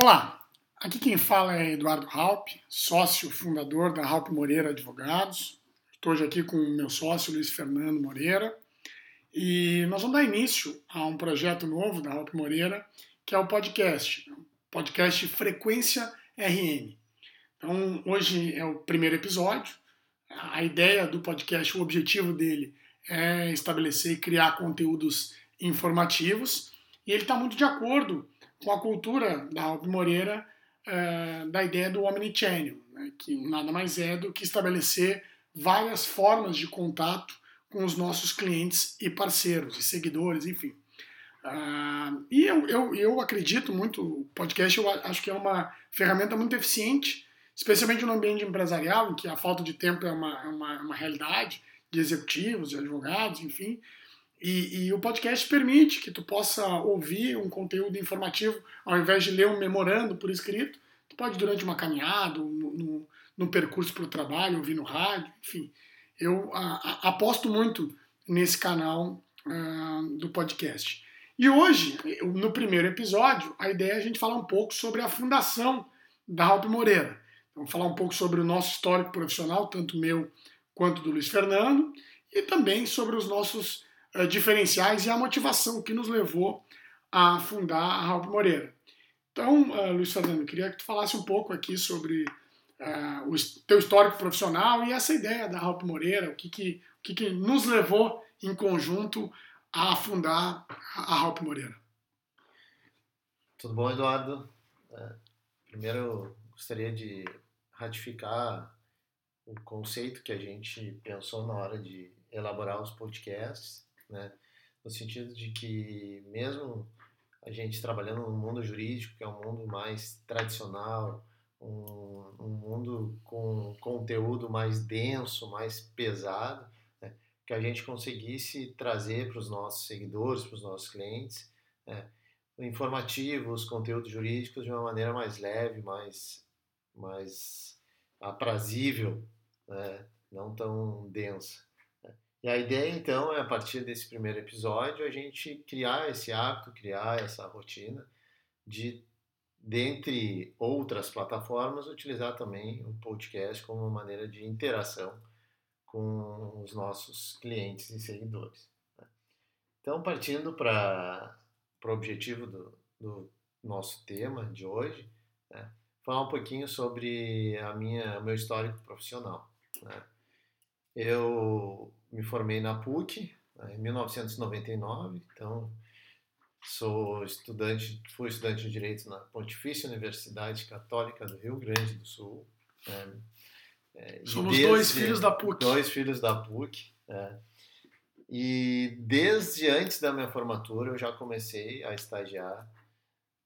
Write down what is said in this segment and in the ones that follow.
Olá, aqui quem fala é Eduardo Halp, sócio fundador da Halp Moreira Advogados. Estou hoje aqui com o meu sócio Luiz Fernando Moreira e nós vamos dar início a um projeto novo da Halp Moreira, que é o podcast, podcast Frequência RN. Então, hoje é o primeiro episódio. A ideia do podcast, o objetivo dele é estabelecer e criar conteúdos informativos e ele está muito de acordo com a cultura da Alpe Moreira uh, da ideia do omnichannel, né, que nada mais é do que estabelecer várias formas de contato com os nossos clientes e parceiros e seguidores, enfim. Uh, e eu, eu, eu acredito muito, o podcast eu acho que é uma ferramenta muito eficiente, especialmente no ambiente empresarial, em que a falta de tempo é uma, é uma, uma realidade de executivos, de advogados, enfim. E, e, o podcast permite que tu possa ouvir um conteúdo informativo ao invés de ler um memorando por escrito. Tu pode, durante uma caminhada, no, no, no percurso para o trabalho, ouvir no rádio, enfim. Eu a, a, aposto muito nesse canal uh, do podcast. E hoje, no primeiro episódio, a ideia é a gente falar um pouco sobre a fundação da Halp Moreira. Vamos falar um pouco sobre o nosso histórico profissional, tanto meu quanto do Luiz Fernando, e também sobre os nossos uh, diferenciais e a motivação que nos levou a fundar a Ralph Moreira. Então, uh, Luiz Fernando, queria que tu falasse um pouco aqui sobre uh, o teu histórico profissional e essa ideia da Ralph Moreira, o que, que, o que, que nos levou em conjunto a fundar a Ralph Moreira. Tudo bom, Eduardo? Primeiro, gostaria de ratificar o conceito que a gente pensou na hora de elaborar os podcasts né? No sentido de que mesmo a gente trabalhando no mundo jurídico, que é um mundo mais tradicional, um, um mundo com conteúdo mais denso, mais pesado, né? que a gente conseguisse trazer para os nossos seguidores, para os nossos clientes, né? informativos, conteúdos jurídicos de uma maneira mais leve, mais, mais aprazível, né? não tão densa. E a ideia, então, é a partir desse primeiro episódio, a gente criar esse hábito, criar essa rotina de, dentre outras plataformas, utilizar também o podcast como uma maneira de interação com os nossos clientes e seguidores. Né? Então, partindo para o objetivo do, do, nosso tema de hoje, né? falar um pouquinho sobre a minha meu histórico profissional. Né? Eu me formei na PUC né, em 1999, então sou estudante, fui estudante de direito na Pontifícia Universidade Católica do Rio Grande do Sul. Né, é, Somos desde, dois filhos da PUC. Dois filhos da PUC. É, e desde antes da minha formatura eu já comecei a estagiar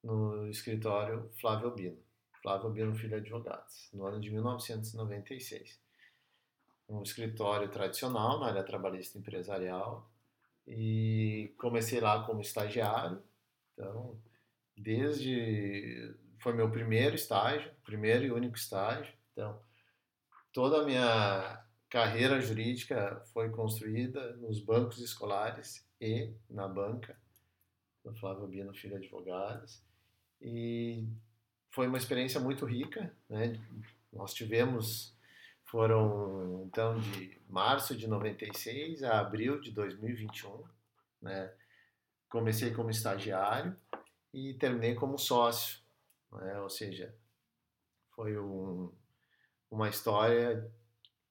no escritório Flávio Bino, Flávio Bino Filho Advogados, no ano de 1996 um escritório tradicional na área trabalhista empresarial e comecei lá como estagiário. Então, desde foi meu primeiro estágio, primeiro e único estágio. Então, toda a minha carreira jurídica foi construída nos bancos escolares e na banca do Flávio Bino Filho Advogados. E foi uma experiência muito rica, né? Nós tivemos foram então de março de 96 a abril de 2021, né? Comecei como estagiário e terminei como sócio, né? Ou seja, foi um, uma história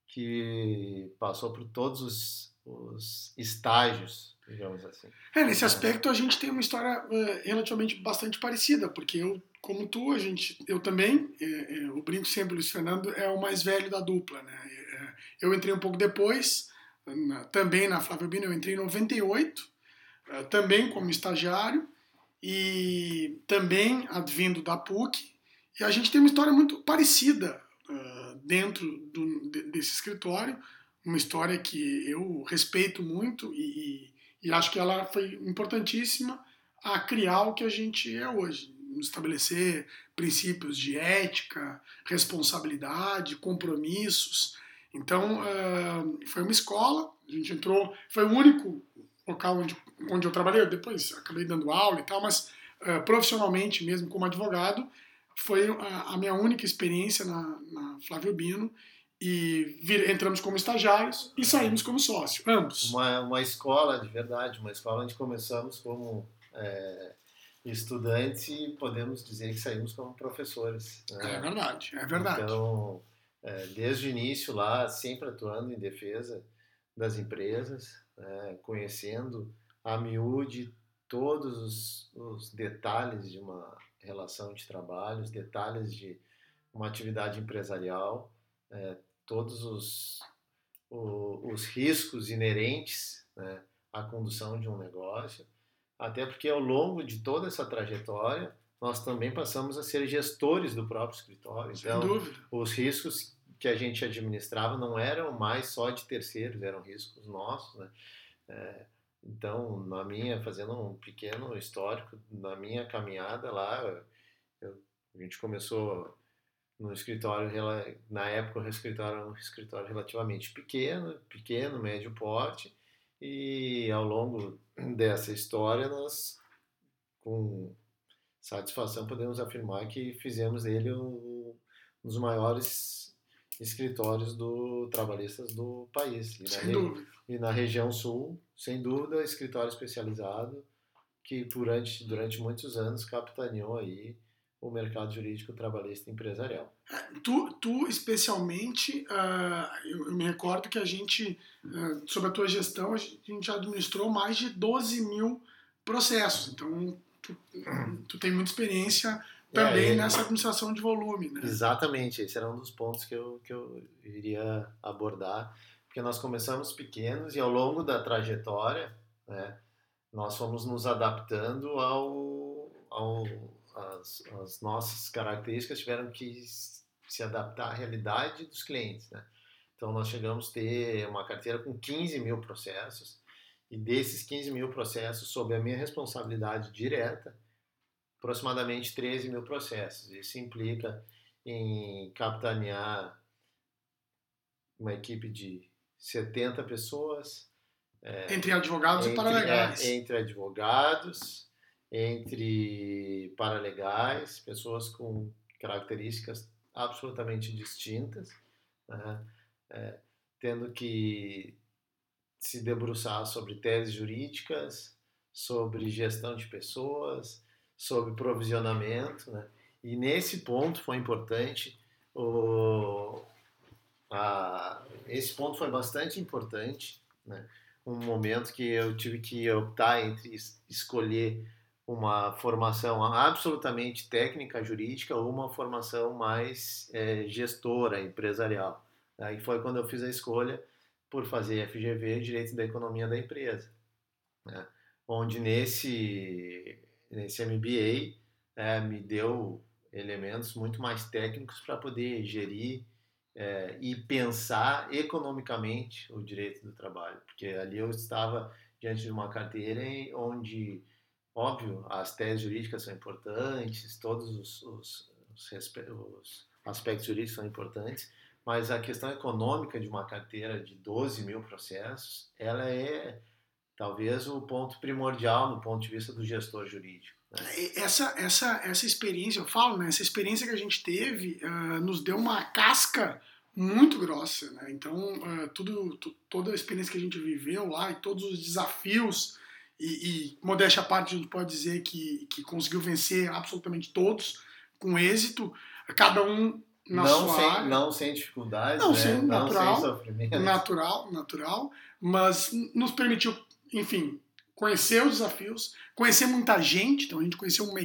que passou por todos os, os estágios, digamos assim. É, nesse aspecto a gente tem uma história uh, relativamente bastante parecida, porque eu como tu, a gente, eu também, é, é, o Brinco sempre, Luiz Fernando, é o mais velho da dupla, né? É, eu entrei um pouco depois, na, também na Flávio Bino, eu entrei em 98, é, também como estagiário, e também advindo da PUC, e a gente tem uma história muito parecida dentro do, desse escritório, uma história que eu respeito muito e, e, e acho que ela foi importantíssima a criar o que a gente é hoje estabelecer princípios de ética, responsabilidade, compromissos. Então, uh, foi uma escola, a gente entrou, foi o único local onde, onde eu trabalhei, depois acabei dando aula e tal, mas uh, profissionalmente mesmo como advogado, foi a, minha única experiência na, na Flávio Bino e vir, entramos como estagiários e saímos como sócio, ambos. Uma, uma escola de verdade, uma escola onde começamos como é, estudantes podemos dizer que saímos como professores. Né? É verdade, é verdade. Então, é, desde o início lá, sempre atuando em defesa das empresas, é, conhecendo a miúde todos os, os detalhes de uma relação de trabalho, os detalhes de uma atividade empresarial, é, todos os, o, os riscos inerentes né, à condução de um negócio, até porque ao longo de toda essa trajetória nós também passamos a ser gestores do próprio escritório. Então, os riscos que a gente administrava não eram mais só de terceiros, eram riscos nossos. Né? É, então, na minha, fazendo um pequeno histórico, na minha caminhada lá, eu, a gente começou no escritório, na época o escritório era um escritório relativamente pequeno, pequeno, médio porte, e ao longo dessa história nós, com satisfação, podemos afirmar que fizemos dele um, um dos maiores escritórios do trabalhistas do país. E na, dúvida. E na região sul, sem dúvida, escritório especializado que durante, durante muitos anos capitaneou aí o mercado jurídico trabalhista empresarial. Tu, tu especialmente, uh, eu, eu, me recordo que a gente, uh, sobre a tua gestão, a gente administrou mais de 12 mil processos. Então, tu, tu tem muita experiência também é, é, nessa administração de volume. Né? Exatamente, esse era um dos pontos que eu, que eu iria abordar, porque nós começamos pequenos e ao longo da trajetória, né, nós fomos nos adaptando ao, ao as, as nossas características tiveram que se adaptar à realidade dos clientes. Né? Então, nós chegamos a ter uma carteira com 15 mil processos, e desses 15 mil processos, sob a minha responsabilidade direta, aproximadamente 13 mil processos. Isso implica em capitanear uma equipe de 70 pessoas. É, entre advogados entre, e paralegais. É, entre advogados, entre paralegais, pessoas com características absolutamente distintas, né? é, tendo que se debruçar sobre teses jurídicas, sobre gestão de pessoas, sobre provisionamento, né? e nesse ponto foi importante o, a, esse ponto foi bastante importante, né? um momento que eu tive que optar entre escolher uma formação absolutamente técnica jurídica ou uma formação mais é, gestora, empresarial. Aí foi quando eu fiz a escolha por fazer FGV, Direito da Economia da Empresa, né? onde nesse, nesse MBA é, me deu elementos muito mais técnicos para poder gerir é, e pensar economicamente o direito do trabalho, porque ali eu estava diante de uma carteira onde Óbvio, as teses jurídicas são importantes, todos os, os, os, os aspectos jurídicos são importantes, mas a questão econômica de uma carteira de 12 mil processos, ela é talvez o ponto primordial no ponto de vista do gestor jurídico. Né? Essa, essa, essa experiência, eu falo, né, essa experiência que a gente teve uh, nos deu uma casca muito grossa. Né? Então, uh, tudo, toda a experiência que a gente viveu lá e todos os desafios e, e modéstia à parte, a gente pode dizer que, que conseguiu vencer absolutamente todos com êxito, cada um na não sua sem, área. Não sem dificuldade, não, né? sem, não natural, sem sofrimento. Natural, natural, mas nos permitiu, enfim, conhecer os desafios, conhecer muita gente, então a gente conheceu uma,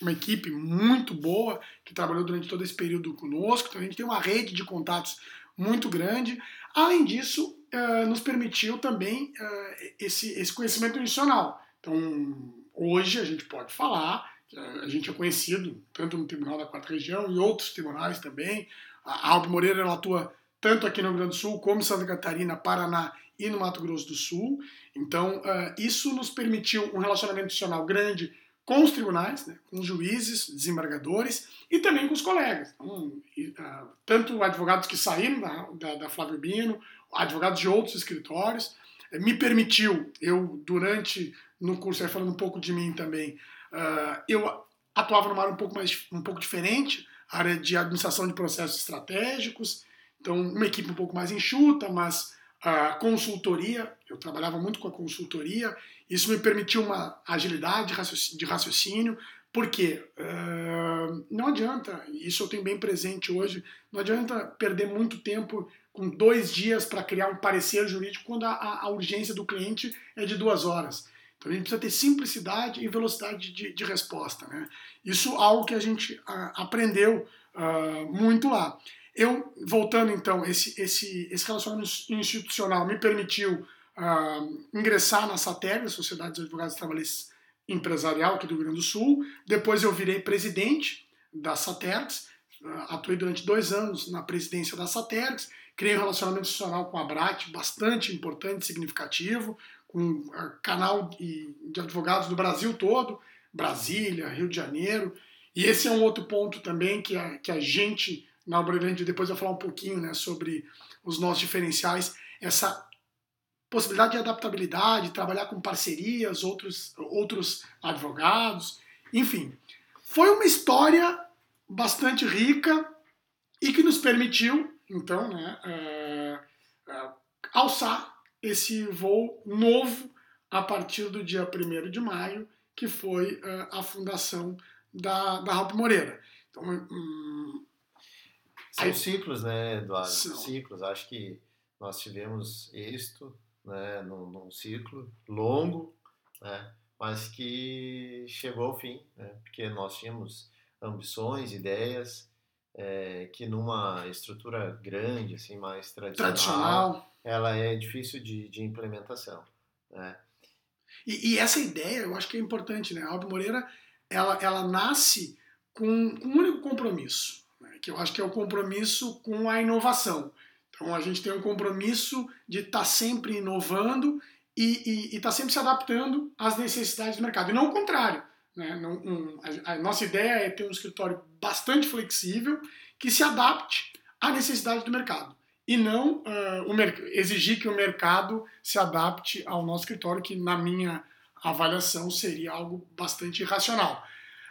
uma equipe muito boa que trabalhou durante todo esse período conosco, então a gente tem uma rede de contatos muito grande. Além disso, uh, nos permitiu também uh, esse, esse conhecimento adicional. Então, hoje a gente pode falar, a gente é conhecido tanto no Tribunal da Quarta Região e outros tribunais também. A Alpe Moreira ela atua tanto aqui no Rio Grande do Sul como em Santa Catarina, Paraná e no Mato Grosso do Sul. Então, uh, isso nos permitiu um relacionamento adicional grande com os tribunais, né, com os juízes, desembargadores e também com os colegas. Então, uh, tanto advogados que saíram da, da, da Flávio Bino, advogados de outros escritórios. Eh, me permitiu, eu durante, no curso, falando um pouco de mim também, uh, eu atuava numa área um pouco, mais, um pouco diferente, área de administração de processos estratégicos, então uma equipe um pouco mais enxuta, mas a consultoria, eu trabalhava muito com a consultoria, isso me permitiu uma agilidade de raciocínio, porque uh, não adianta, isso eu tenho bem presente hoje, não adianta perder muito tempo com dois dias para criar um parecer jurídico quando a, a, urgência do cliente é de duas horas. Então a gente precisa ter simplicidade e velocidade de, de resposta. Né? Isso é algo que a gente aprendeu uh, muito lá. Eu, voltando então, esse, esse, esse relacionamento institucional me permitiu uh, ingressar na SATEG, Sociedade dos Advogados Trabalhistas Empresarial aqui do Rio Grande do Sul. Depois eu virei presidente da SATERX, uh, atuei durante dois anos na presidência da SATERX, criei um relacionamento institucional com a BRAT bastante importante, significativo, com uh, canal de, advogados do Brasil todo, Brasília, Rio de Janeiro. E esse é um outro ponto também que a, que a gente na Uberlândia, depois vou falar um pouquinho né, sobre os nossos diferenciais, essa possibilidade de adaptabilidade, trabalhar com parcerias, outros, outros advogados, enfim. Foi uma história bastante rica e que nos permitiu, então, né, uh, uh, alçar esse voo novo a partir do dia 1 de maio, que foi uh, a fundação da, da Ralph Moreira. Então, um, são Aí, ciclos, né, Eduardo? São. Ciclos. Acho que nós tivemos êxito né, num, num ciclo longo, né, mas que chegou ao fim, né, porque nós tínhamos ambições, ideias, é, que numa estrutura grande, assim, mais tradicional, tradicional. ela é difícil de, de implementação. Né? E, e, essa ideia, eu acho que é importante, né? A Alba Moreira, ela, ela nasce com, com um único compromisso, que eu acho que é o compromisso com a inovação. Então a gente tem um compromisso de estar tá sempre inovando e estar tá sempre se adaptando às necessidades do mercado. E não o contrário. Né? Não, um, a, a, nossa ideia é ter um escritório bastante flexível que se adapte à necessidade do mercado. E não uh, exigir que o mercado se adapte ao nosso escritório, que na minha avaliação seria algo bastante irracional.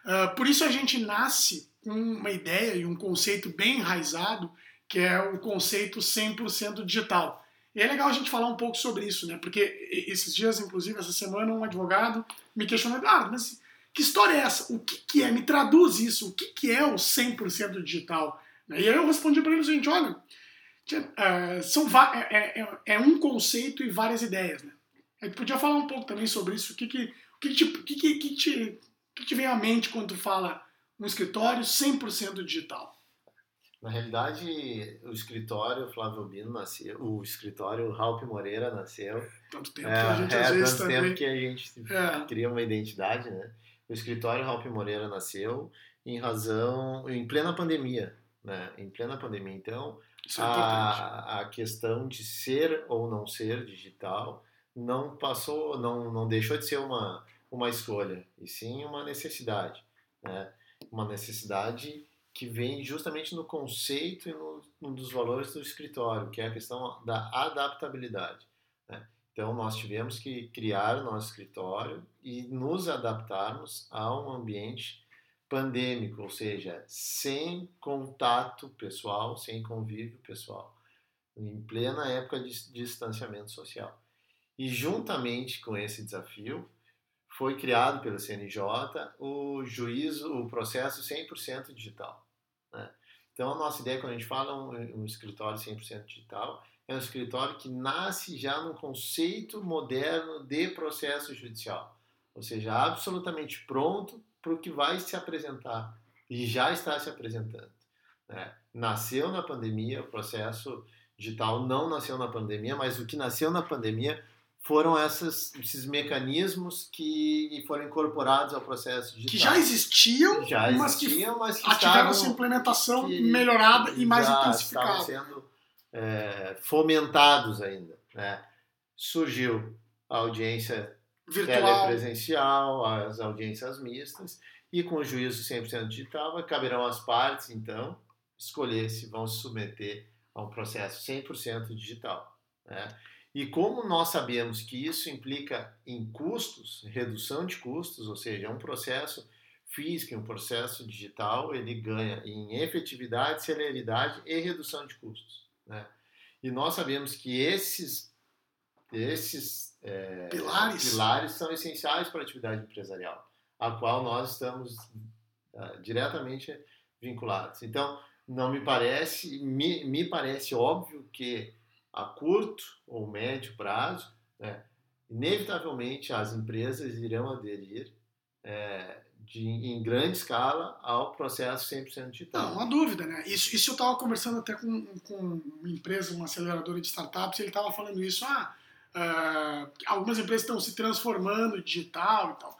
Uh, por isso a gente nasce uma ideia e um conceito bem enraizado, que é o conceito 100% digital. E é legal a gente falar um pouco sobre isso, né? Porque esses dias, inclusive, essa semana, um advogado me questionou, ah, mas que história é essa? O que, que é? Me traduz isso. O que, que é o 100% digital? E aí eu respondi para ele o seguinte, olha, uh, são, é, é, é, um conceito e várias ideias, né? A gente podia falar um pouco também sobre isso. O que, que, o que, te, que, que, que, te, que te vem à mente quando tu fala um escritório 100% digital? Na realidade, o escritório Flávio Albino nasceu, o escritório Ralph Moreira nasceu. Tanto tempo é, que a gente é, às vezes tanto também... tempo que a gente é. cria uma identidade, né? O escritório Ralph Moreira nasceu em razão, em plena pandemia, né? Em plena pandemia. Então, é a, a questão de ser ou não ser digital não passou, não, não deixou de ser uma, uma escolha, e sim uma necessidade, né? uma necessidade que vem justamente no conceito e no, valores do escritório, que é a questão da adaptabilidade. Né? Então, nós tivemos que criar o nosso escritório e nos adaptarmos a um ambiente pandêmico, ou seja, sem contato pessoal, sem convívio pessoal, em plena época de distanciamento social. E juntamente com esse desafio, foi criado pelo CNJ o juízo, o processo 100% digital. Então, a nossa ideia, quando a gente fala um, um escritório 100% digital, é um escritório que nasce já num conceito moderno de processo judicial, ou seja, absolutamente pronto para o que vai se apresentar e já está se apresentando. Né? Nasceu na pandemia, o processo digital não nasceu na pandemia, mas o que nasceu na pandemia foram essas, esses mecanismos que foram incorporados ao processo digital. Que já existiam, já mas existiam que, mas que tiveram essa implementação melhorada e mais intensificada. Estavam sendo é, fomentados ainda. Né? Surgiu a audiência Virtual. telepresencial, as audiências mistas, e com o juízo 100% digital, caberão às partes, então, escolher se vão se submeter a um processo 100% digital. Né? E como nós sabemos que isso implica em custos, redução de custos, ou seja, é um processo físico, em um processo digital, ele ganha em efetividade, celeridade e redução de custos. Né? E nós sabemos que esses, esses é, pilares. pilares são essenciais para a atividade empresarial, a qual nós estamos uh, diretamente vinculados. Então, não me parece, me, me parece óbvio que a curto ou médio prazo, né, inevitavelmente as empresas irão aderir é, de, em grande escala ao processo 100% digital. Não, uma dúvida, né? Isso, isso eu estava conversando até com, com uma empresa, uma aceleradora de startups, e ele estava falando isso, ah, uh, algumas empresas estão se transformando digital e tal.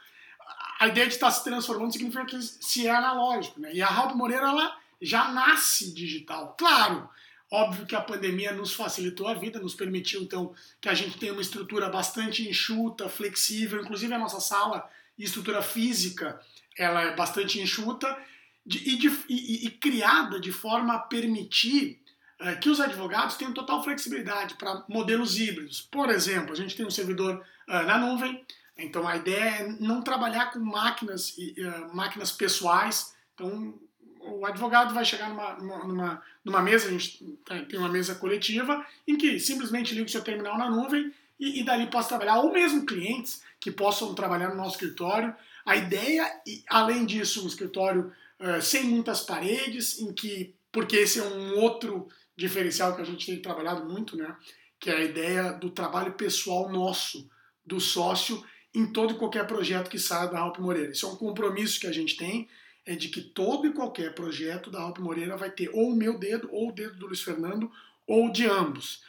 A ideia de estar se transformando significa que se é analógico, né? E a Ralph Moreira, ela já nasce digital. Claro, óbvio que a pandemia nos facilitou a vida, nos permitiu, então, que a gente tenha uma estrutura bastante enxuta, flexível, inclusive a nossa sala e estrutura física ela é bastante enxuta e, de, e, e, criada de forma a permitir é, que os advogados tenham total flexibilidade para modelos híbridos. Por exemplo, a gente tem um servidor uh, na nuvem, então a ideia é não trabalhar com máquinas, uh, máquinas pessoais. Então o advogado vai chegar numa, numa, numa mesa, a gente tem uma mesa coletiva, em que simplesmente liga o seu terminal na nuvem e, e dali possa trabalhar, ou mesmo clientes que possam trabalhar no nosso escritório. A ideia, além disso, um escritório uh, sem muitas paredes, em que, porque esse é um outro diferencial que a gente tem trabalhado muito, né? Que é a ideia do trabalho pessoal nosso, do sócio, em todo e qualquer projeto que saia da Alp Moreira. Isso é um compromisso que a gente tem, é de que todo e qualquer projeto da Alp Moreira vai ter ou o meu dedo, ou o dedo do Luiz Fernando, ou de ambos.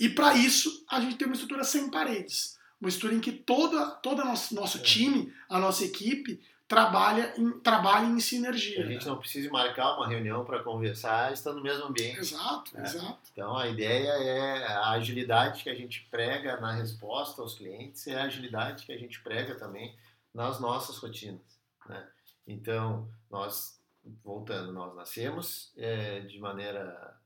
E para isso, a gente tem uma estrutura sem paredes uma estrutura em que toda, todo nosso, nosso é. time, a nossa equipe, trabalha em, trabalha em sinergia. A gente não precisa marcar uma reunião para conversar, está no mesmo ambiente. Exato, é. exato. Então a ideia é a agilidade que a gente prega na resposta aos clientes, é a agilidade que a gente prega também nas nossas rotinas. Né? Então, nós, voltando, nós nascemos é, de maneira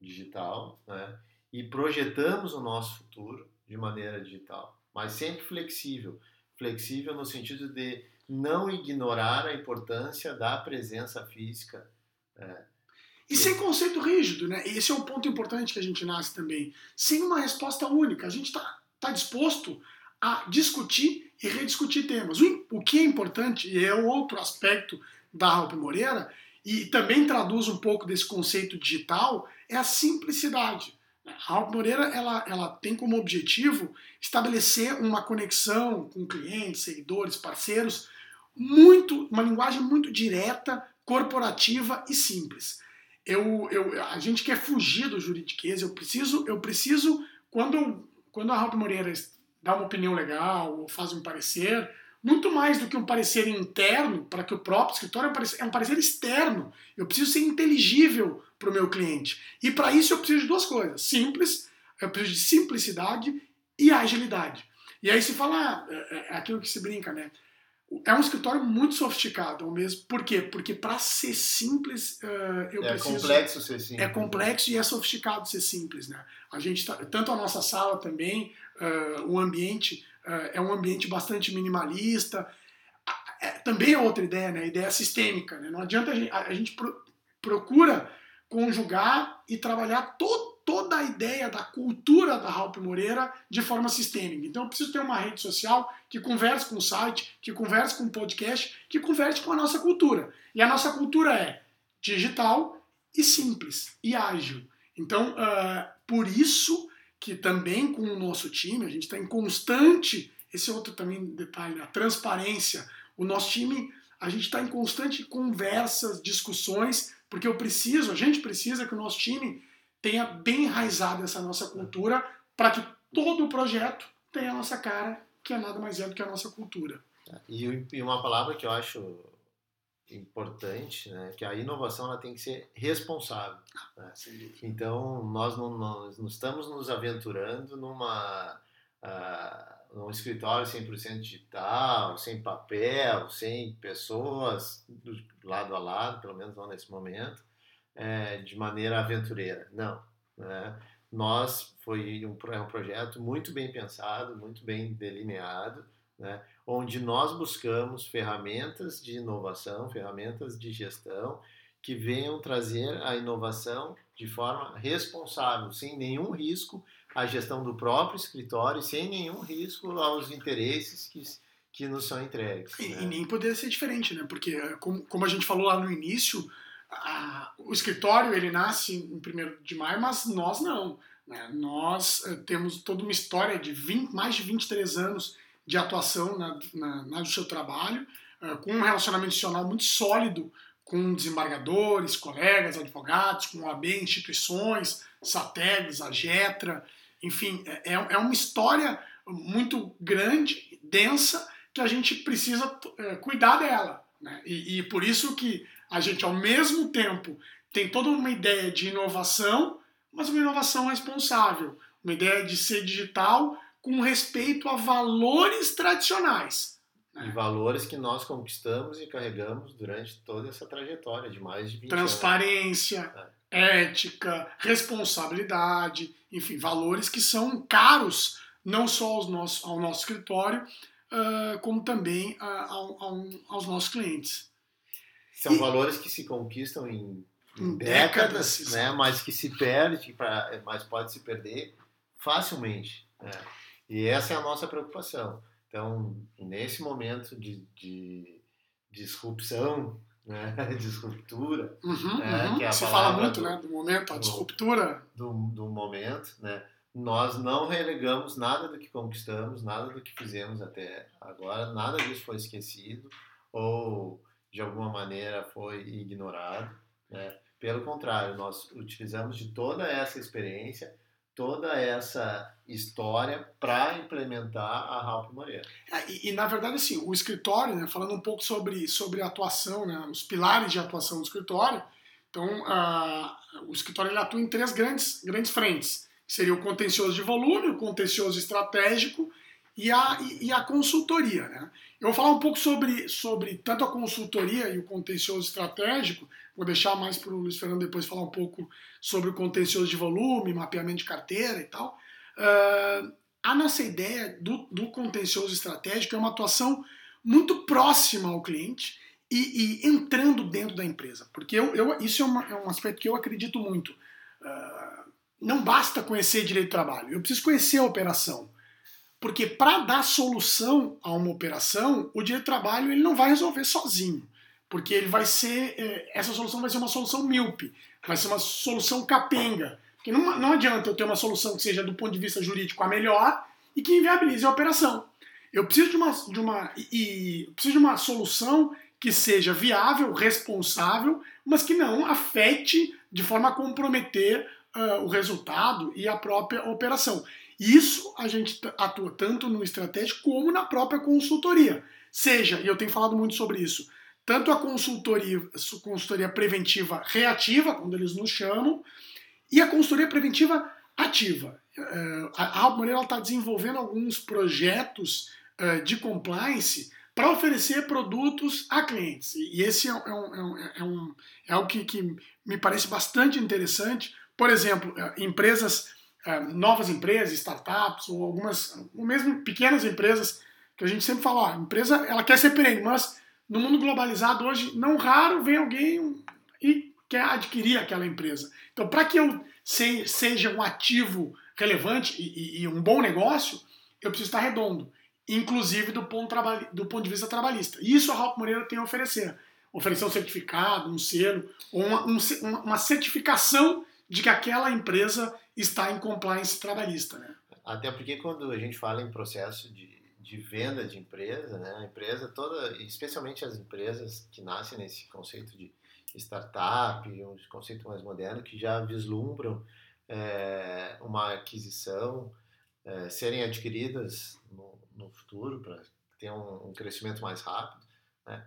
digital né? e projetamos o nosso futuro de maneira digital mas sempre flexível. Flexível no sentido de não ignorar a importância da presença física. É, e sem conceito rígido, né? Esse é um ponto importante que a gente nasce também. Sem uma resposta única. A gente está tá disposto a discutir e rediscutir temas. O, o que é importante, e é outro aspecto da Ralph Moreira, e também traduz um pouco desse conceito digital, é a simplicidade. A Alp Moreira ela, ela tem como objetivo estabelecer uma conexão com clientes, seguidores, parceiros, muito uma linguagem muito direta, corporativa e simples. Eu, eu, a gente quer fugir do juridiquês, eu preciso, eu preciso quando, quando a Alp Moreira dá uma opinião legal ou faz um parecer, muito mais do que um parecer interno, para que o próprio escritório é um parecer externo. Eu preciso ser inteligível para o meu cliente. E para isso eu preciso de duas coisas: simples, eu preciso de simplicidade e agilidade. E aí se fala, é, é aquilo que se brinca, né? É um escritório muito sofisticado ao mesmo. Por quê? Porque para ser simples, eu é preciso. É complexo ser simples. É complexo e é sofisticado ser simples, né? A gente tá, tanto a nossa sala também, o ambiente é um ambiente bastante minimalista. É, também é outra ideia, né? A ideia sistêmica, né? Não adianta a gente, a gente pro, procura conjugar e trabalhar to, toda a ideia da cultura da Ralph Moreira de forma sistêmica. Então eu preciso ter uma rede social que converse com o site, que converse com o podcast, que converse com a nossa cultura. E a nossa cultura é digital e simples e ágil. Então, uh, por isso que também com o nosso time, a gente está em constante, esse é outro também detalhe, a transparência. O nosso time, a gente está em constante conversas, discussões porque eu preciso, a gente precisa que o nosso time tenha bem enraizado essa nossa cultura para que todo o projeto tenha a nossa cara, que é nada mais é do que a nossa cultura. E, uma palavra que eu acho importante, né, que a inovação ela tem que ser responsável. Né? Então nós não, nós não estamos nos aventurando numa uh, num escritório 100% digital, sem papel, sem pessoas lado a lado, pelo menos não nesse momento, é, de maneira aventureira. Não. Né? Nós, foi um, é um projeto muito bem pensado, muito bem delineado, né? Onde nós buscamos ferramentas de inovação, ferramentas de gestão que venham trazer a inovação de forma responsável, sem nenhum risco à gestão do próprio escritório, sem nenhum risco aos interesses que, que nos são entregues. E, né? e nem poderia ser diferente, né? Porque, como, como a gente falou lá no início, a, o escritório ele nasce em 1 de maio, mas nós não. Né? Nós uh, temos toda uma história de 20, mais de 23 anos de atuação na, na, do seu trabalho, uh, com um relacionamento institucional muito sólido com desembargadores, colegas, advogados, com OAB, instituições, SATEGs, a GETRA, enfim, é, é, é uma história muito grande, densa, que a gente precisa é, cuidar dela. Né? E, e por isso que a gente, ao mesmo tempo, tem toda uma ideia de inovação, mas uma inovação responsável, uma ideia de ser digital com respeito a valores tradicionais. E valores que nós conquistamos e carregamos durante toda essa trajetória de mais de 20 Transparência, anos. Transparência, é. ética, responsabilidade, enfim, valores que são caros não só aos nossos, ao nosso escritório, uh, como também uh, ao, ao, aos nossos clientes. São e, valores que se conquistam em, em décadas, décadas, né, mas que se perde, pra, mas pode se perder facilmente. Né? E essa é a nossa preocupação então, nesse momento de, de disrupção, né, disruptura, uhum, né, uhum. que é a Se fala muito, do, né, do momento, a disruptura. Do, do momento, né, nós não relegamos nada do que conquistamos, nada do que fizemos até agora, nada disso foi esquecido ou de alguma maneira foi ignorado. Né? Pelo contrário, nós utilizamos de toda essa experiência toda essa história para implementar a Ralph Moreira. É, e, e, na verdade, assim, o escritório, né, falando um pouco sobre, sobre a atuação, né, os pilares de atuação do escritório, então o escritório atua em três grandes, grandes frentes, seria o contencioso de volume, o contencioso estratégico e a, e a consultoria. Né? Eu vou falar um pouco sobre, sobre tanto a consultoria e o contencioso estratégico, vou deixar mais para o Luiz Fernando depois falar um pouco sobre o contencioso de volume, mapeamento de carteira e tal. Uh, a nossa ideia do, do contencioso estratégico é uma atuação muito próxima ao cliente e, e entrando dentro da empresa, porque eu, eu isso é, uma, é, um aspecto que eu acredito muito. Uh, não basta conhecer direito do trabalho, eu preciso conhecer a operação. Porque para dar solução a uma operação, o direito do trabalho ele não vai resolver sozinho. Porque ele vai ser. É, essa solução vai ser uma solução míope, vai ser uma solução capenga. Porque não, não adianta eu ter uma solução que seja, do ponto de vista jurídico, a melhor e que inviabilize a operação. Eu preciso de uma, de uma, e, preciso de uma solução que seja viável, responsável, mas que não afete de forma a comprometer uh, o resultado e a própria operação. Isso a gente atua tanto no estratégico como na própria consultoria. Seja, e eu tenho falado muito sobre isso, tanto a consultoria, consultoria preventiva reativa, quando eles nos chamam, e a consultoria preventiva ativa. É, a Moreira está desenvolvendo alguns projetos é, de compliance para oferecer produtos a clientes. E esse é, um, é, um, é, um, é algo que, que me parece bastante interessante. Por exemplo, empresas é, novas empresas, startups ou algumas, ou mesmo pequenas empresas que a gente sempre fala, ó, a empresa ela quer ser perene, mas no mundo globalizado hoje não raro vem alguém e quer adquirir aquela empresa. Então, para que eu seja um ativo relevante e, e, um bom negócio, eu preciso estar redondo, inclusive do ponto, do ponto de vista trabalhista. E isso a Ralph Moreira tem a oferecer. Oferecer um certificado, um selo, ou uma, um, uma certificação de que aquela empresa está em compliance trabalhista. Né? Até porque quando a gente fala em processo de, de venda de empresa, né, a empresa toda, especialmente as empresas que nascem nesse conceito de startup, um conceito mais moderno, que já vislumbram é, uma aquisição, é, serem adquiridas no, no futuro para ter um, um, crescimento mais rápido, né,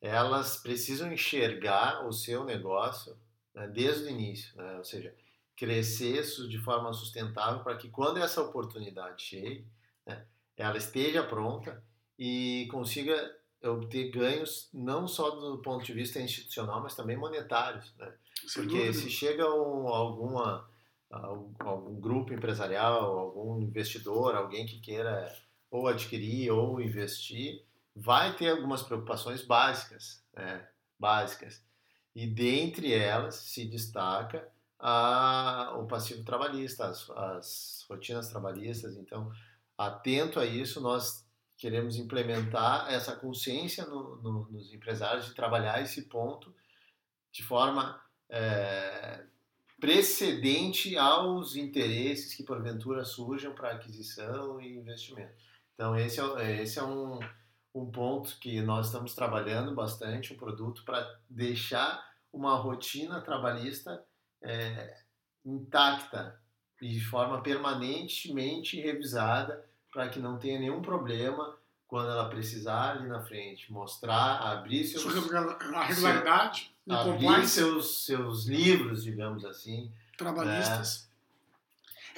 elas precisam enxergar o seu negócio né, desde o início, né, ou seja, crescer de forma sustentável para que quando essa oportunidade chegue, ela esteja pronta e consiga obter ganhos não só do ponto de vista institucional, mas também monetários. Né? Porque se chega um, alguma, algum, algum grupo empresarial, algum investidor, alguém que queira ou adquirir ou investir, vai ter algumas preocupações básicas, né? básicas. E dentre elas se destaca a, o passivo trabalhista, as, as rotinas trabalhistas. Então, atento a isso, nós queremos implementar essa consciência no, no, nos empresários de trabalhar esse ponto de forma é, precedente aos interesses que porventura surjam para aquisição e investimento. Então esse é, esse é um, um ponto que nós estamos trabalhando bastante, um produto para deixar uma rotina trabalhista é, intacta e de forma permanentemente revisada para que não tenha nenhum problema quando ela precisar ali na frente, mostrar, abrir seus... A regularidade, seu, abrir seus, seus livros, digamos assim. Trabalhistas. É.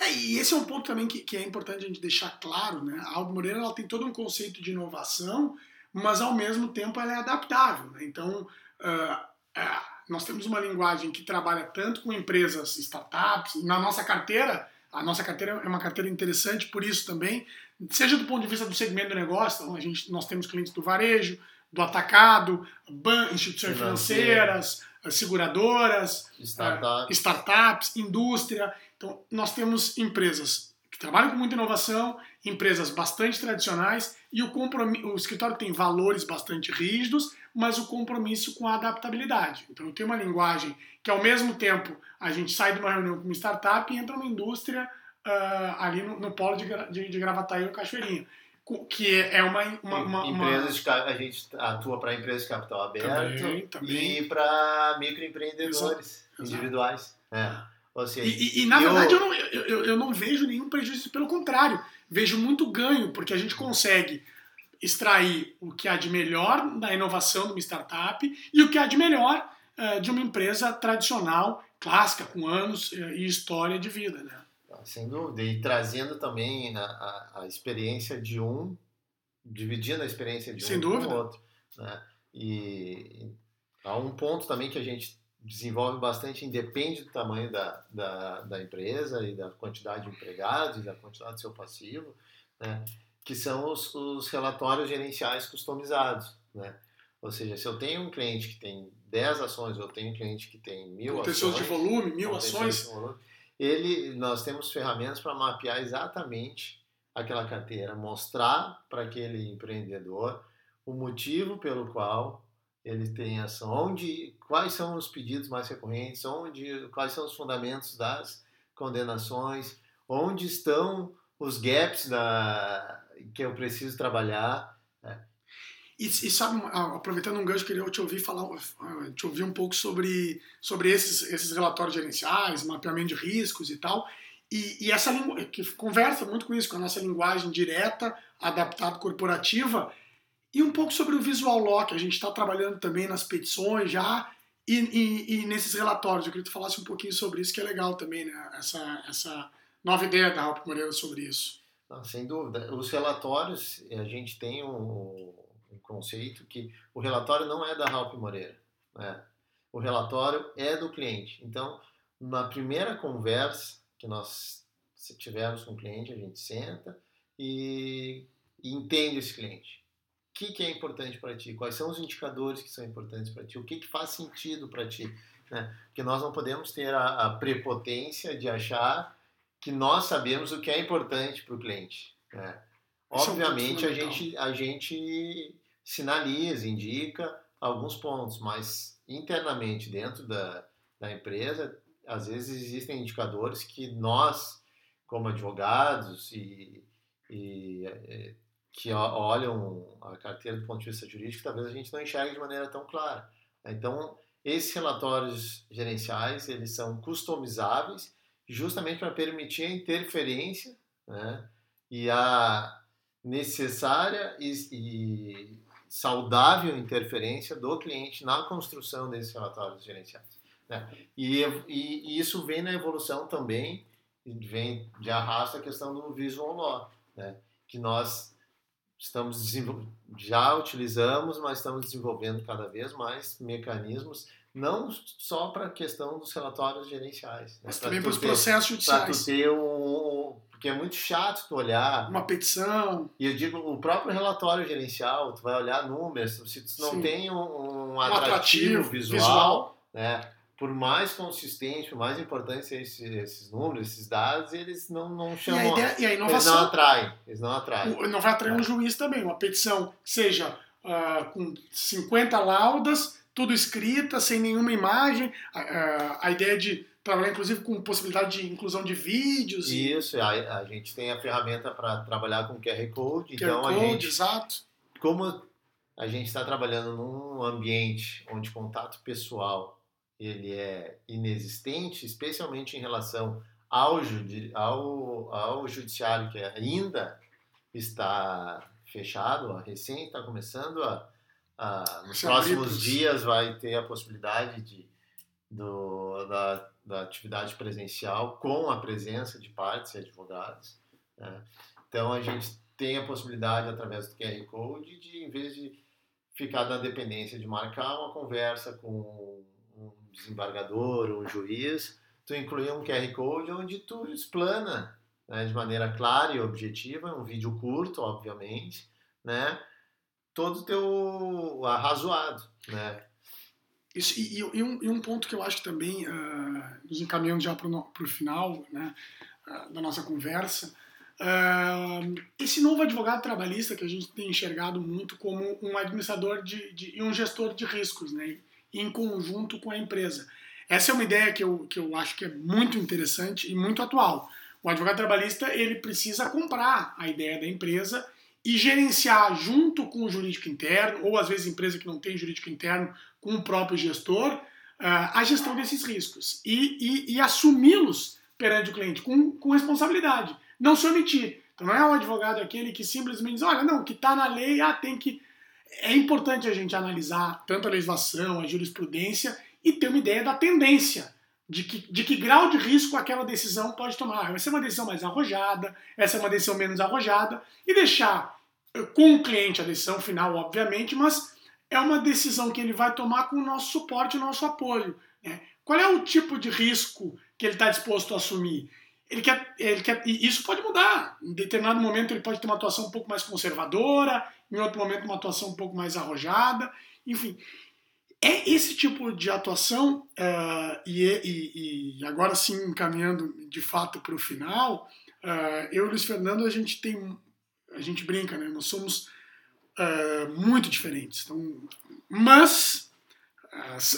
É, e esse é um ponto também que, que é importante a gente deixar claro, né? A Aldo Moreira ela tem todo um conceito de inovação, mas ao mesmo tempo ela é adaptável. Né? Então, uh, uh, nós temos uma linguagem que trabalha tanto com empresas, startups, na nossa carteira, a nossa carteira é uma carteira interessante por isso também, seja do ponto de vista do segmento do negócio, então a gente, nós temos clientes do varejo, do atacado, ban, instituições financeiras, seguradoras, startups. Uh, startups, indústria. Então, nós temos empresas trabalham com muita inovação, empresas bastante tradicionais e o, o escritório tem valores bastante rígidos, mas o compromisso com a adaptabilidade. Então, eu tenho uma linguagem que, ao mesmo tempo, a gente sai de uma reunião com uma startup e entra numa indústria uh, ali no, no, polo de, de, de Gravataí ou Cachoeirinha que é uma, uma, uma, empresas de, a gente atua para empresas de capital aberto também, também. e para microempreendedores Exato. individuais é. Seja, e, e, e na eu... verdade eu não, eu, eu não vejo nenhum prejuízo pelo contrário vejo muito ganho porque a gente consegue extrair o que há de melhor da inovação de uma startup e o que há de melhor uh, de uma empresa tradicional clássica com anos uh, e história de vida né sem dúvida. E trazendo também a, a, a experiência de um, dividindo a experiência de sem um dúvida. com o outro. Né? E há um ponto também que a gente desenvolve bastante, independe do tamanho da, da, da empresa e da quantidade de empregados e da quantidade do seu passivo, né? que são os, os relatórios gerenciais customizados. Né? Ou seja, se eu tenho um cliente que tem 10 ações, eu tenho um cliente que tem mil ações. de volume, mil ações. Volume, ele, nós temos ferramentas para mapear exatamente aquela carteira, mostrar para aquele empreendedor o motivo pelo qual ele tem ação, onde, quais são os pedidos mais recorrentes, onde, quais são os fundamentos das condenações, onde estão os gaps da, que eu preciso trabalhar. Né? E, e, sabe, aproveitando um gancho, queria te ouvir falar, te ouvir um pouco sobre, sobre esses, esses relatórios gerenciais, mapeamento de riscos e tal. E, e essa que conversa muito com isso, com a nossa linguagem direta, adaptada corporativa, e um pouco sobre o visual law, que a gente está trabalhando também nas petições já, e, e, e, nesses relatórios. Eu queria que tu falasse um pouquinho sobre isso, que é legal também, né? Essa, essa nova ideia da Ralph Moreira sobre isso. Não, sem dúvida. Os relatórios, a gente tem um, conceito que o relatório não é da Ralph Moreira. Né? O relatório é do cliente. Então, na primeira conversa que nós tivemos com o cliente, a gente senta e, e entende esse cliente. Que, que é importante para ti? Quais são os indicadores que são importantes para ti? O que, que faz sentido para ti? Né? Porque nós não podemos ter a, a, prepotência de achar que nós sabemos o que é importante para o cliente. Né? Obviamente, é a, gente, a gente sinaliza, indica alguns pontos, mas internamente dentro da, da empresa, às vezes existem indicadores que nós, como advogados e, e é, que olham a carteira do ponto de vista jurídico, talvez a gente não enxergue de maneira tão clara. Então, esses relatórios gerenciais, eles são customizáveis justamente para permitir a interferência né, e a necessária e, e saudável interferência do cliente na construção desses relatórios gerenciais. Né? E, e, e, isso vem na evolução também, vem de arrasto a questão do visual law, né? que nós estamos já utilizamos, mas estamos desenvolvendo cada vez mais mecanismos não só para a questão dos relatórios gerenciais. Né? Mas Pra também para os processos Para tu judiciais. ter um. Porque é muito chato tu olhar. Uma petição. E eu digo, o próprio relatório gerencial, tu vai olhar números, se tu não Sim. tem um, um Um atrativo, visual, né? Por mais consistente, por mais importante esses, esses números, esses dados, eles não, não E a, chamam. ideia, e a eles não inovação. atraem. Eles não atraem. O- Não vai atrair um juiz também. Uma petição, seja ah, com 50 laudas, tudo escrita, sem nenhuma imagem. A, a- a ideia de trabalhar, inclusive, com possibilidade de inclusão de vídeos. e Isso, a, a gente tem a ferramenta para trabalhar com QR Code, QR então a Code, gente exato. como a gente está trabalhando num ambiente onde contato pessoal ele é inexistente, especialmente em relação ao, ao, ao judiciário que ainda está fechado, a recém está começando a, a nos próximos dias vai ter a possibilidade de do, da, da atividade presencial com a presença de partes e advogados. né? Então a gente tem a possibilidade através do QR Code de, em vez de ficar na dependência de marcar uma conversa com desembargador, um juiz, tu incluir um QR Code onde tu explana né, de maneira clara e objetiva, um vídeo curto, obviamente, né, todo o teu arrazoado, né? Isso, e, e- um, e um ponto que eu acho que também, ah, nos encaminhando já para o final né, ah, da nossa conversa, ah, esse novo advogado trabalhista que a gente tem enxergado muito como um administrador de, de- e um gestor de riscos, né, em conjunto com a empresa. Essa é uma ideia que eu, que eu acho que é muito interessante e muito atual. O advogado trabalhista ele precisa comprar a ideia da empresa e gerenciar junto com o jurídico interno, ou às vezes empresa que não tem jurídico interno, com o próprio gestor, ah, a gestão desses riscos e, e- e assumi-los perante o cliente com, com responsabilidade, não se omitir. Então não é o advogado aquele que simplesmente diz, olha, não, o que está na lei, ah, tem que... É importante a gente analisar tanto a legislação, a jurisprudência e ter uma ideia da tendência, de que, de que grau de risco aquela decisão pode tomar. Vai ser uma decisão mais arrojada, essa é uma decisão menos arrojada, e deixar eh, com o cliente a decisão final, obviamente, mas é uma decisão que ele vai tomar com o nosso suporte o nosso apoio. né? Qual é o tipo de risco que ele está disposto a assumir? Ele quer, ele quer, e isso pode mudar. Em determinado momento ele pode ter uma atuação um pouco mais conservadora, em outro momento uma atuação um pouco mais arrojada. Enfim, é esse tipo de atuação, eh, e, e- e agora sim encaminhando de fato para o final, eh, eu e o Luiz Fernando, a gente tem, a gente brinca, né? Nós somos eh, muito diferentes. Então, mas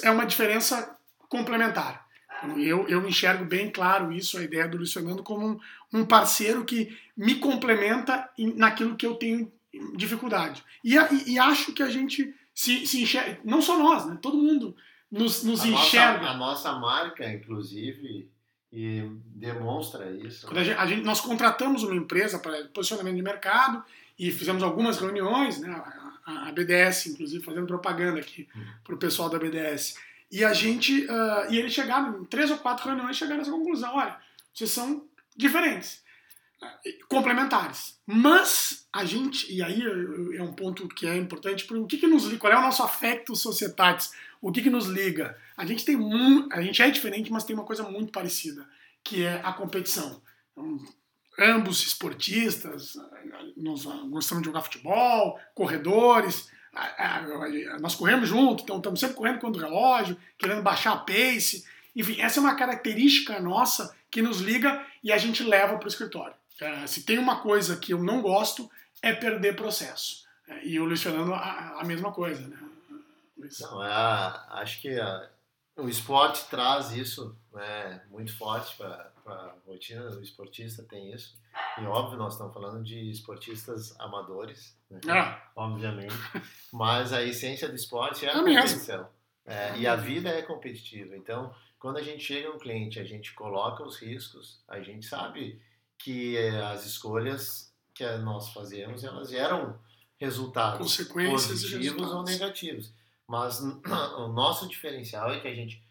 é uma diferença complementar. Então, Eu, eu enxergo bem claro isso, a ideia do Luiz Fernando, como um, um parceiro que me complementa em- naquilo que eu tenho dificuldade. E, a- e- e acho que a gente se, se enxerga, não só nós, né? todo mundo nos, nos A nossa, enxerga. a nossa marca, inclusive, e demonstra isso. A gente, a gente- nós contratamos uma empresa para posicionamento de mercado e fizemos algumas reuniões, né? a, a BDS, inclusive, fazendo propaganda aqui Uhum. para o pessoal da BDS. E a gente, ah, e eles chegaram, em três ou quatro reuniões, chegaram nessa conclusão: olha, vocês são diferentes, complementares. Mas a gente, e aí é um ponto que é importante, o que, que nos liga? Qual é o nosso afecto societatis? O que, que nos liga? A gente tem mu- a gente é diferente, mas tem uma coisa muito parecida, que é a competição. Então, ambos esportistas, nós gostamos de jogar futebol, corredores, nós corremos junto, então estamos sempre correndo contra o relógio, querendo baixar a pace. Enfim, essa é uma característica nossa que nos liga e a gente leva para o escritório. Eh, se tem uma coisa que eu não gosto, é perder processo. Eh, E o Luiz Fernando, a, a mesma coisa, né? Luiz? Não, é a- acho que a- o esporte traz isso né, muito forte para a rotina do esportista, tem isso. E óbvio, nós estamos falando de esportistas amadores, né, Ah, obviamente, mas a essência do esporte é a É competição. É, e a vida é competitiva. Então, quando a gente chega no cliente, a gente coloca os riscos, a gente sabe que eh, as escolhas que nós fazemos, elas geram resultados consequências positivos ou resultados. negativos. Mas o nosso diferencial é que a gente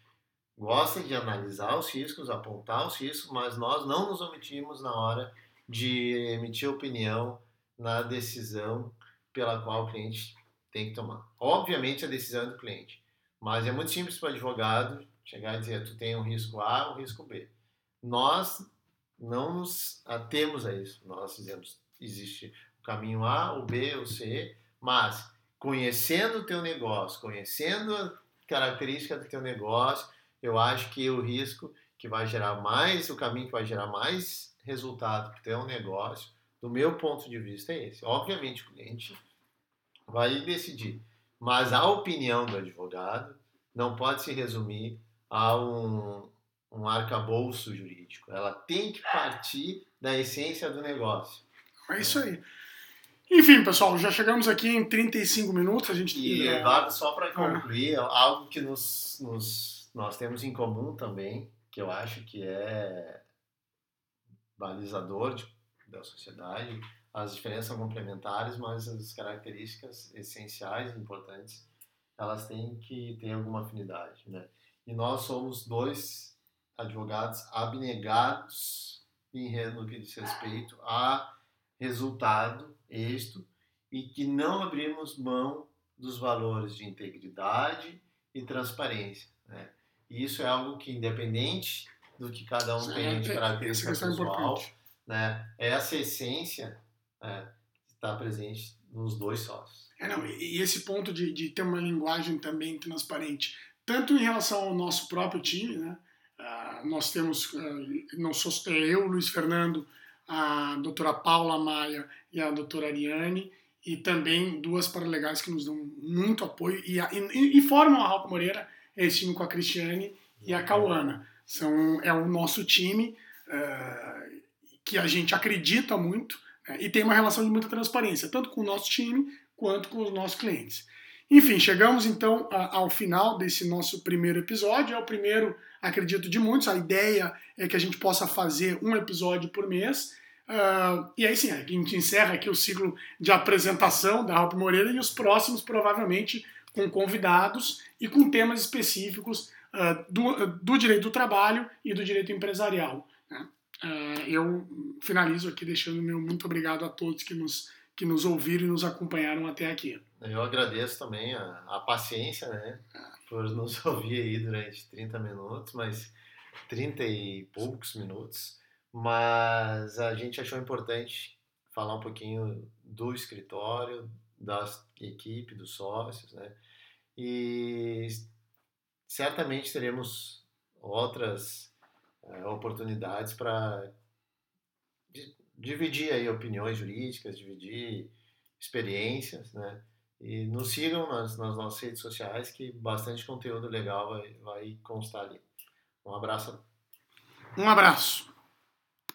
gosta de analisar os riscos, apontar os riscos, mas nós não nos omitimos na hora de emitir opinião na decisão pela qual o cliente tem que tomar. Obviamente a decisão é do cliente, Mas é muito simples para o advogado chegar e dizer, tu tem um risco A, um risco B. Nós não nos atemos a isso. Nós dizemos, existe o caminho A, o B, o C, mas conhecendo o teu negócio, conhecendo a característica do teu negócio, eu acho que o risco que vai gerar mais, o caminho que vai gerar mais resultado para o teu negócio, do meu ponto de vista, é esse. Obviamente, o cliente vai decidir, mas a opinião do advogado não pode se resumir a um, um arcabouço jurídico. Ela tem que partir da essência do negócio. É isso aí. Enfim, pessoal, já chegamos aqui em 35 minutos. A gente e, é... Eduardo, só para concluir, ah. algo que nos, nos, nós temos em comum também, que eu acho que é balizador de, da sociedade, as diferenças são complementares, mas as características essenciais, importantes, elas têm que ter alguma afinidade, né? E nós somos dois advogados abnegados em no que diz respeito a resultado, êxito, e que não abrimos mão dos valores de integridade e transparência. Né? E isso é algo que, independente do que cada um tem de característica pessoal, né, essa essência é, está presente nos dois sócios. É, não, e esse ponto de, de ter uma linguagem também transparente, tanto em relação ao nosso próprio time, né? Nós temos, uh, não sou eu, Luiz Fernando, a doutora Paula Maia e a doutora Ariane, e também duas paralegais que nos dão muito apoio e, e, e formam a Ralph Moreira, esse time com a Cristiane e a Cauana. São, é o nosso time uh, que a gente acredita muito né, e tem uma relação de muita transparência, tanto com o nosso time quanto com os nossos clientes. Enfim, chegamos então ao final desse nosso primeiro episódio. É o primeiro, acredito, de muitos. A ideia é que a gente possa fazer um episódio por mês. Uh, e aí sim, a gente encerra aqui o ciclo de apresentação da Ralph Moreira e os próximos, provavelmente, com convidados e com temas específicos uh, do, do, direito do trabalho e do direito empresarial. Né? Uh, eu finalizo aqui deixando meu muito obrigado a todos que nos que nos ouviram e nos acompanharam até aqui. Eu agradeço também a, a paciência, né? Por nos ouvir aí durante 30 minutos, mas 30 e poucos minutos. Mas a gente achou importante falar um pouquinho do escritório, da equipe, dos sócios, né? E certamente teremos outras é, oportunidades para dividir aí opiniões jurídicas, dividir experiências, né? E nos sigam nas, nas nossas redes sociais que bastante conteúdo legal vai, vai constar ali. Um abraço. Um abraço.